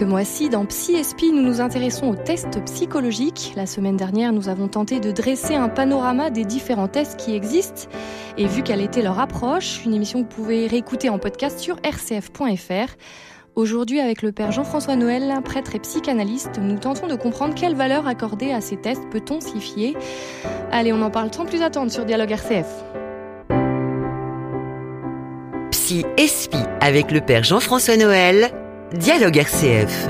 Ce mois-ci, dans PsySP, nous nous intéressons aux tests psychologiques. La semaine dernière, nous avons tenté de dresser un panorama des différents tests qui existent et vu quelle était leur approche, une émission que vous pouvez réécouter en podcast sur rcf.fr. Aujourd'hui, avec le père Jean-François Noël, prêtre et psychanalyste, nous tentons de comprendre quelle valeur accorder à ces tests peut-on s'y fier. Allez, on en parle sans plus attendre sur Dialogue RCF. Psy Espi avec le père Jean-François Noël, Dialogue RCF.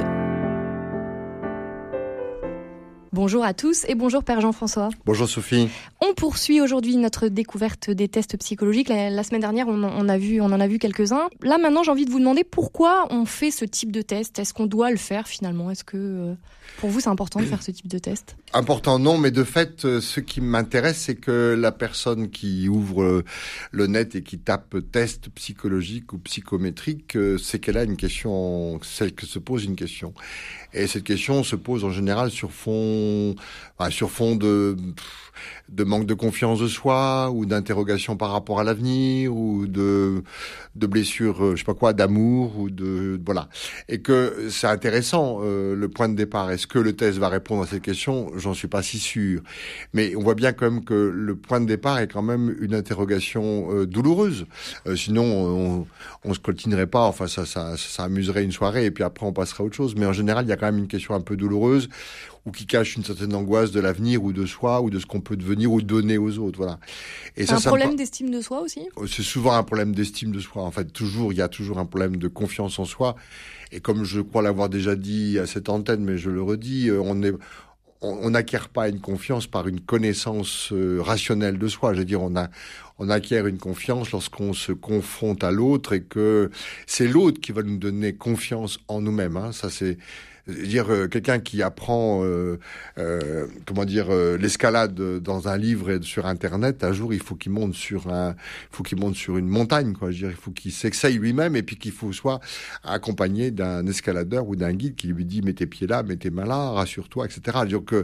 Bonjour à tous et bonjour Père Jean-François. Bonjour Sophie. On poursuit aujourd'hui notre découverte des tests psychologiques. La, semaine dernière, on, on, a vu, on en a vu quelques-uns. Là, maintenant, j'ai envie de vous demander pourquoi on fait ce type de test. Est-ce qu'on doit le faire finalement? Est-ce que euh, pour vous, c'est important de faire ce type de test? Important, non, mais de fait, euh, ce qui m'intéresse, c'est que la personne qui ouvre euh, le net et qui tape test psychologique ou psychométrique, c'est qu'elle a une question, celle que se pose une question. Et cette question se pose en général sur fond, sur fond de de manque de confiance de soi ou d'interrogation par rapport à l'avenir ou de de blessures euh, je sais pas quoi d'amour ou de voilà. Et que c'est intéressant euh, le point de départ. Est-ce que le test va répondre à cette question? J'en suis pas si sûr mais on voit bien quand même que le point de départ est quand même une interrogation euh, douloureuse sinon on, on se coltinerait pas enfin ça, ça ça amuserait une soirée et puis après on passerait à autre chose mais en général il y a quand même une question un peu douloureuse ou qui cache une certaine angoisse de l'avenir ou de soi ou de ce qu'on peut devenir ou donner aux autres. Voilà. Et ça, un problème d'estime de soi aussi? Oh, C'est souvent un problème d'estime de soi. En fait, toujours, il y a toujours un problème de confiance en soi. Et comme je crois l'avoir déjà dit à cette antenne, mais je le redis, euh, on est on n'acquiert pas une confiance par une connaissance euh, rationnelle de soi. Je veux dire, on a, on acquiert une confiance lorsqu'on se confronte à l'autre et que c'est l'autre qui va nous donner confiance en nous-mêmes. Hein. Ça, c'est, dire euh, quelqu'un qui apprend euh, euh, comment dire euh, l'escalade dans un livre et sur internet un jour il faut qu'il monte sur un il faut qu'il monte sur une montagne quoi. Je veux dire il faut qu'il s'exaille lui-même et puis qu'il faut soit accompagné d'un escaladeur ou d'un guide qui lui dit mets tes pieds là mets tes mains là rassure-toi etc donc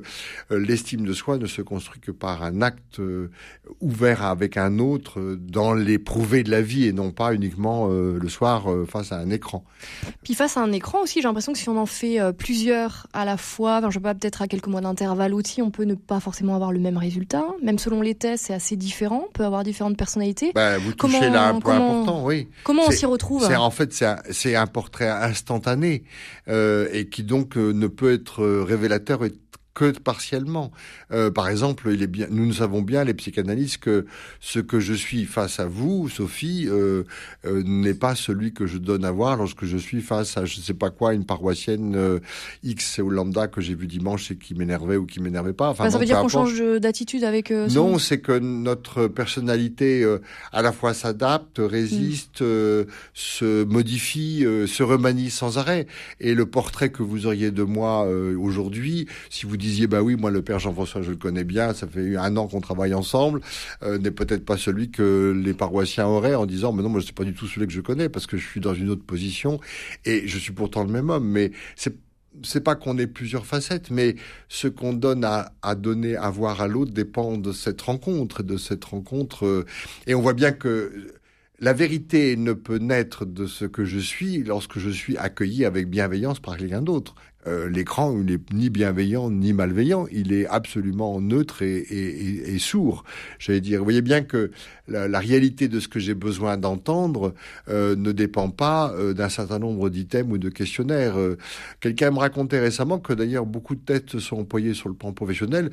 l'estime de soi ne se construit que par un acte ouvert avec un autre dans l'éprouvé de la vie et non pas uniquement le soir face à un écran. Puis face à un écran aussi j'ai l'impression que si on en fait plusieurs à la fois, enfin, je sais pas, peut-être à quelques mois d'intervalle aussi, on peut ne pas forcément avoir le même résultat. Même selon les tests, c'est assez différent. On peut avoir différentes personnalités. Bah, vous touchez là un point important, oui. Comment on s'y retrouve En fait, c'est un, un, portrait instantané euh, et qui donc euh, ne peut être révélateur que partiellement. Euh, par exemple, il est bien, nous, nous savons bien, les psychanalystes, que ce que je suis face à vous, Sophie, euh, euh, n'est pas celui que je donne à voir lorsque je suis face à, je ne sais pas quoi, une paroissienne euh, X ou lambda que j'ai vu dimanche et qui m'énervait ou qui m'énervait pas. Enfin, ça veut dire qu'on change d'attitude avec. Euh, non, c'est que notre personnalité à la fois s'adapte, résiste, mm. se modifie, se remanie sans arrêt. Et le portrait que vous auriez de moi aujourd'hui, si vous disiez, bah oui, moi le père Jean-François, je le connais bien, ça fait un an qu'on travaille ensemble, euh, n'est peut-être pas celui que les paroissiens auraient en disant, mais non, moi sais pas du tout celui que je connais parce que je suis dans une autre position et je suis pourtant le même homme. Mais c'est c'est pas qu'on ait plusieurs facettes, mais ce qu'on donne à, à, donner, à voir à l'autre dépend de cette rencontre, de cette rencontre. Euh, et on voit bien que la vérité ne peut naître de ce que je suis lorsque je suis accueilli avec bienveillance par quelqu'un d'autre. Euh, l'écran, il n'est ni bienveillant ni malveillant, il est absolument neutre et, sourd. J'allais dire, vous voyez bien que la, réalité de ce que j'ai besoin d'entendre euh, ne dépend pas euh, d'un certain nombre d'items ou de questionnaires. Quelqu'un me racontait récemment que d'ailleurs beaucoup de tests sont employés sur le plan professionnel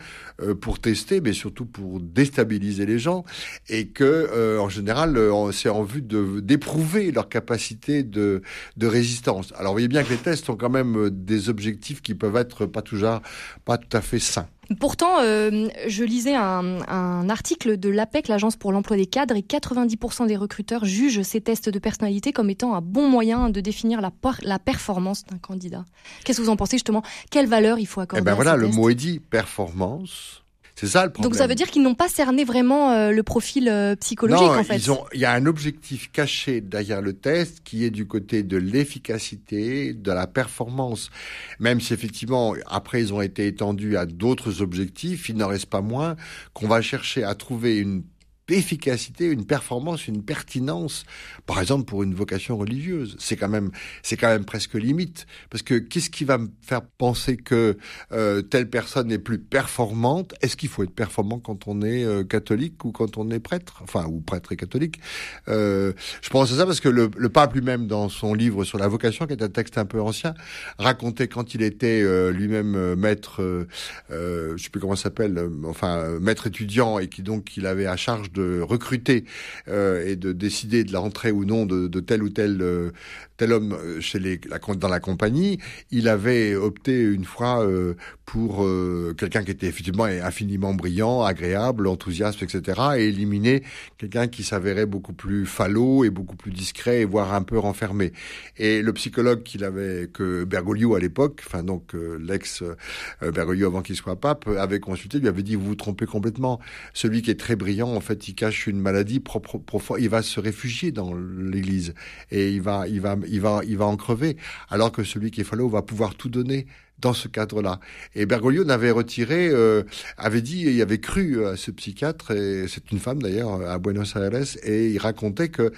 pour tester, mais surtout pour déstabiliser les gens, et que en général, c'est en vue d'éprouver leur capacité de, de résistance. Alors vous voyez bien que les tests sont quand même des objets objectifs qui peuvent être pas toujours, pas tout à fait sains. Pourtant, euh, je lisais un, un, article de l'APEC, l'Agence pour l'emploi des cadres, et 90% des recruteurs jugent ces tests de personnalité comme étant un bon moyen de définir la, la performance d'un candidat. Qu'est-ce que vous en pensez justement? Quelle valeur il faut accorder Eh ben voilà, le mot est dit, performance. C'est ça le problème. Donc ça veut dire qu'ils n'ont pas cerné vraiment euh, le profil euh, psychologique en fait. Ils ont, il y a un objectif caché derrière le test qui est du côté de l'efficacité, de la performance. Même si effectivement après ils ont été étendus à d'autres objectifs, il n'en reste pas moins qu'on va chercher à trouver une efficacité, une performance, une pertinence, par exemple pour une vocation religieuse. C'est quand même, c'est quand même presque limite, parce que qu'est-ce qui va me faire penser que euh, telle personne est plus performante? Est-ce qu'il faut être performant quand on est euh, catholique ou quand on est prêtre, enfin ou prêtre et catholique. Euh, Je pense à ça parce que le, le pape lui-même, dans son livre sur la vocation, qui est un texte un peu ancien, racontait quand il était euh, lui-même maître, je sais plus comment s'appelle, enfin maître étudiant et qui donc il avait à charge de recruter euh, et de décider de la rentrée ou non de, tel ou tel euh, tel homme euh, chez les dans la compagnie, il avait opté une fois pour quelqu'un qui était effectivement infiniment brillant, agréable, enthousiaste, etc., et éliminer quelqu'un qui s'avérait beaucoup plus falot et beaucoup plus discret, et voire un peu renfermé. Et le psychologue qu'il avait que Bergoglio à l'époque, enfin donc l'ex Bergoglio avant qu'il soit pape, avait consulté, lui avait dit vous vous trompez complètement. Celui qui est très brillant, en fait, il cache une maladie propre il va se réfugier dans l'Église et il va, il va, il va, il va en crever. Alors que celui qui est falot va pouvoir tout donner dans ce cadre-là. Et Bergoglio n'avait retiré, euh, avait dit, il avait cru à ce psychiatre, et c'est une femme d'ailleurs à Buenos Aires, et il racontait que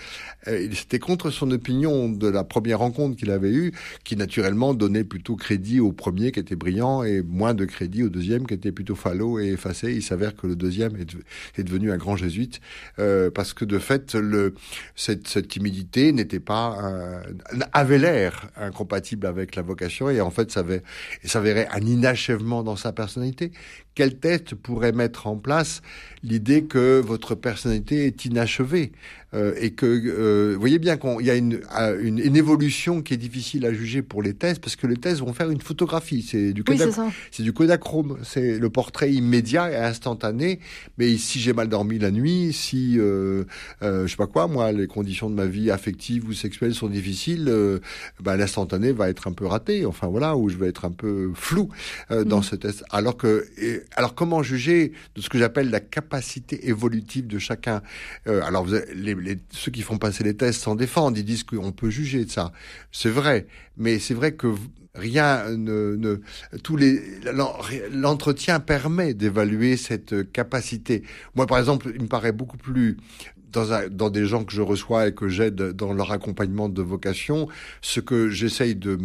euh, c'était contre son opinion de la première rencontre qu'il avait eue, qui naturellement donnait plutôt crédit au premier qui était brillant et moins de crédit au deuxième qui était plutôt falot et effacé. Il s'avère que le deuxième est, devenu un grand jésuite euh, parce que de fait, le, cette, cette timidité n'était pas avait l'air incompatible avec la vocation et en fait ça avait et s'avérait un inachèvement dans sa personnalité, quelle tête pourrait mettre en place l'idée que votre personnalité est inachevée euh, et que euh, vous voyez bien qu'il y a une, euh, une, une, évolution qui est difficile à juger pour les thèses parce que les thèses vont faire une photographie, c'est du c'est du kodachrome, c'est le portrait immédiat et instantané. Mais si j'ai mal dormi la nuit, si euh, euh, je sais pas quoi, moi, les conditions de ma vie affective ou sexuelle sont difficiles, euh, bah, l'instantané va être un peu raté. Enfin voilà, où je vais être un peu flou dans mmh. ce test. Alors que et, alors comment juger de ce que j'appelle la capacité évolutive de chacun? Euh, Alors vous les, les, ceux qui font passer les tests s'en défendent, ils disent qu'on peut juger de ça. C'est vrai, mais c'est vrai que rien ne, ne tous les l'entretien permet d'évaluer cette capacité. Moi, par exemple, il me paraît beaucoup plus dans, des gens que je reçois et que j'aide dans leur accompagnement de vocation, ce que j'essaye de,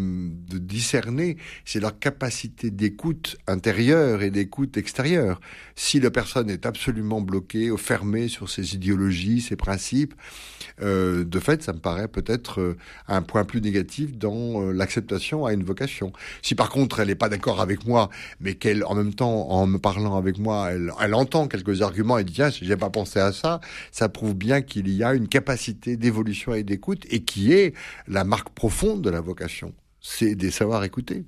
discerner, c'est leur capacité d'écoute intérieure et d'écoute extérieure. Si la personne est absolument bloquée, fermée sur ses idéologies, ses principes, euh, de fait, ça me paraît peut-être euh, un point plus négatif dans euh, l'acceptation à une vocation. Si par contre elle n'est pas d'accord avec moi, mais qu'elle, en même temps, en me parlant avec moi, elle, elle entend quelques arguments et dit tiens, j'ai pas pensé à ça, ça prouve bien qu'il y a une capacité d'évolution et d'écoute et qui est la marque profonde de la vocation. C'est des savoirs écouter.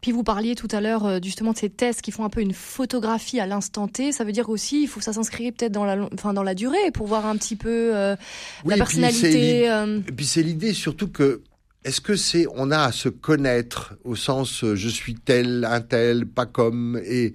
Puis vous parliez tout à l'heure euh, justement de ces tests qui font un peu une photographie à l'instant T. Ça veut dire aussi il faut que ça s'inscrire peut-être dans la, enfin dans la durée pour voir un petit peu euh, oui, la personnalité. Et puis c'est l'idée surtout que est-ce que c'est on a à se connaître au sens euh, je suis tel, un tel, pas comme et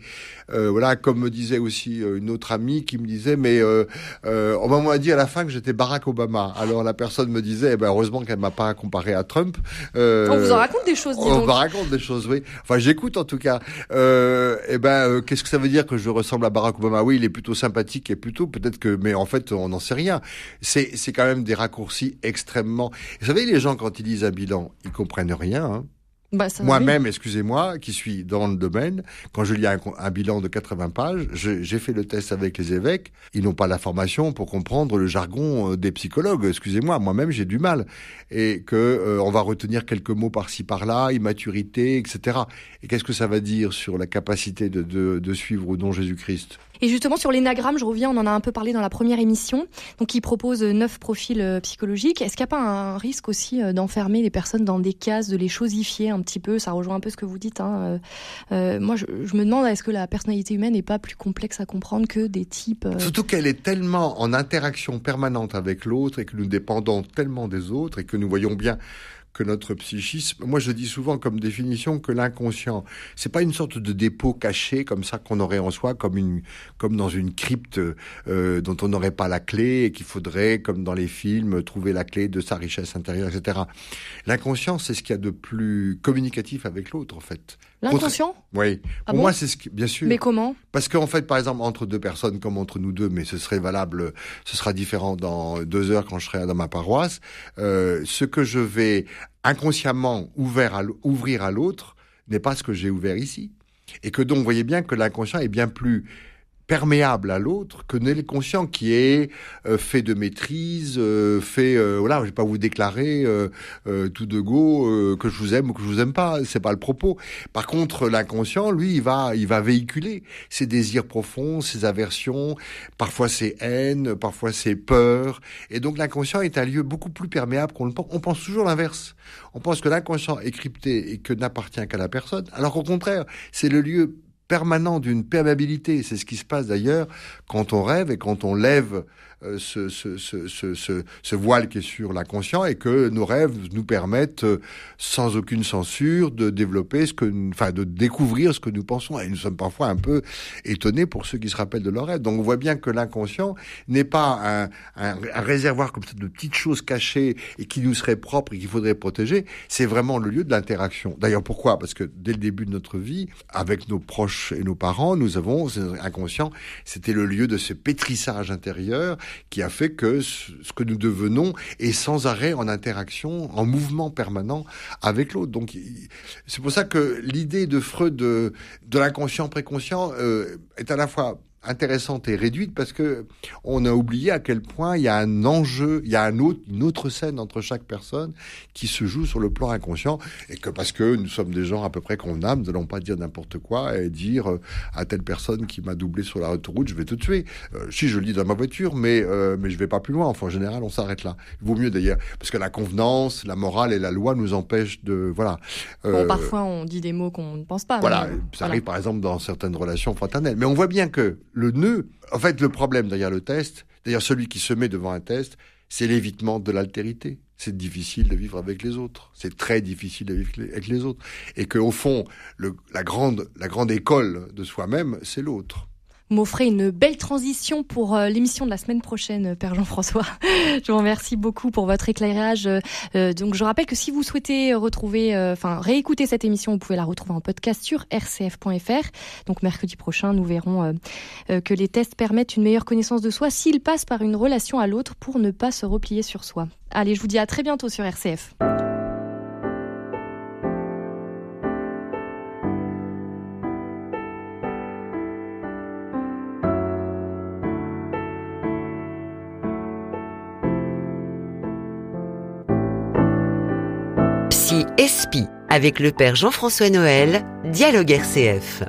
euh, voilà comme me disait aussi euh, une autre amie qui me disait mais euh, euh, on m'a dit à la fin que j'étais Barack Obama. Alors la personne me disait eh ben heureusement qu'elle m'a pas comparé à Trump. On vous en raconte des choses. on me raconte des choses, oui. Enfin j'écoute en tout cas. Euh, eh ben qu'est-ce que ça veut dire que je ressemble à Barack Obama? Oui, il est plutôt sympathique et plutôt peut-être que mais en fait on n'en sait rien. C'est c'est quand même des raccourcis extrêmement. Vous savez les gens quand ils disent bilan, ils comprennent rien. Hein. Bah, Moi-même, excusez-moi, qui suis dans le domaine, quand je lis un, un bilan de 80 pages, j'ai fait le test avec les évêques. Ils n'ont pas la formation pour comprendre le jargon euh, des psychologues. Excusez-moi, moi-même j'ai du mal. Et que euh, on va retenir quelques mots par-ci par-là, immaturité, etc. Et qu'est-ce que ça va dire sur la capacité de, de, de suivre ou non Jésus-Christ? Et justement, sur l'énagramme, je reviens, on en a un peu parlé dans la première émission. Donc, il propose neuf profils euh, psychologiques. Est-ce qu'il n'y a pas un risque aussi euh, d'enfermer les personnes dans des cases, de les chosifier un petit peu? Ça rejoint un peu ce que vous dites. Hein. Euh, moi, je, je, me demande, est-ce que la personnalité humaine n'est pas plus complexe à comprendre que des types euh... Surtout qu'elle est tellement en interaction permanente avec l'autre et que nous dépendons tellement des autres et que nous voyons bien que notre psychisme. Moi, je dis souvent comme définition que l'inconscient, c'est pas une sorte de dépôt caché comme ça qu'on aurait en soi, comme une, comme dans une crypte euh, dont on n'aurait pas la clé et qu'il faudrait, comme dans les films, trouver la clé de sa richesse intérieure, etc. L'inconscient, c'est ce qu'il y a de plus communicatif avec l'autre, en fait. L'inconscient Oui. Ah Pour bon moi, c'est ce qui, bien sûr. Mais comment Parce qu'en fait, par exemple, entre deux personnes comme entre nous deux, mais ce serait valable, ce sera différent dans deux heures quand je serai dans ma paroisse, euh, ce que je vais inconsciemment ouvert à ouvrir à l'autre n'est pas ce que j'ai ouvert ici. Et que donc, vous voyez bien que l'inconscient est bien plus perméable à l'autre que n'est le conscient qui est euh, fait de maîtrise, euh, fait euh, voilà, je vais pas vous déclarer euh, euh, tout de go euh, que je vous aime ou que je vous aime pas, c'est pas le propos. Par contre, l'inconscient, lui, il va il va véhiculer ses désirs profonds, ses aversions, parfois ses haines, parfois ses peurs et donc l'inconscient est un lieu beaucoup plus perméable qu'on le pense. On pense toujours l'inverse. On pense que l'inconscient est crypté et que n'appartient qu'à la personne, alors qu'au contraire, c'est le lieu permanent d'une perméabilité. C'est ce qui se passe d'ailleurs quand on rêve et quand on lève ce, ce, ce, ce, ce, voile qui est sur l'inconscient et que nos rêves nous permettent, euh, sans aucune censure, de développer ce que, enfin, de découvrir ce que nous pensons. Et nous sommes parfois un peu étonnés pour ceux qui se rappellent de leurs rêves. Donc on voit bien que l'inconscient n'est pas un, un, réservoir comme ça de petites choses cachées et qui nous seraient propres et qu'il faudrait protéger. C'est vraiment le lieu de l'interaction. D'ailleurs, pourquoi? Parce que dès le début de notre vie, avec nos proches et nos parents, nous avons, inconscient, c'était le lieu de ce pétrissage intérieur qui a fait que ce que nous devenons est sans arrêt en interaction, en mouvement permanent avec l'autre. Donc, c'est pour ça que l'idée de Freud de, de l'inconscient préconscient euh, est à la fois intéressante et réduite parce que on a oublié à quel point il y a un enjeu, il y a un autre, une autre scène entre chaque personne qui se joue sur le plan inconscient et que parce que nous sommes des gens à peu près convenables, nous n'allons pas dire n'importe quoi et dire euh, à telle personne qui m'a doublé sur la autoroute, je vais te tuer. Euh, si je le dis dans ma voiture, mais euh, mais je vais pas plus loin. Enfin, en général, on s'arrête là. Il vaut mieux d'ailleurs parce que la convenance, la morale et la loi nous empêchent de voilà. Bon, Euh, parfois on dit des mots qu'on ne pense pas. voilà, mais, ça arrive par exemple dans certaines relations fraternelles. Mais on voit bien que le nœud, en fait, le problème derrière le test, d'ailleurs celui qui se met devant un test, c'est l'évitement de l'altérité. C'est difficile de vivre avec les autres. C'est très difficile de vivre avec les autres. Et qu'au fond, le, la grande, la grande école de soi-même, c'est l'autre. M'offrez une belle transition pour euh, l'émission de la semaine prochaine, euh, Père Jean-François. je vous remercie beaucoup pour votre éclairage. Euh, donc, je rappelle que si vous souhaitez retrouver, enfin, réécouter cette émission, vous pouvez la retrouver en podcast sur rcf.fr. Donc, mercredi prochain, nous verrons que les tests permettent une meilleure connaissance de soi s'ils passent par une relation à l'autre pour ne pas se replier sur soi. Allez, je vous dis à très bientôt sur RCF. Avec le père Jean-François Noël, Dialogue RCF.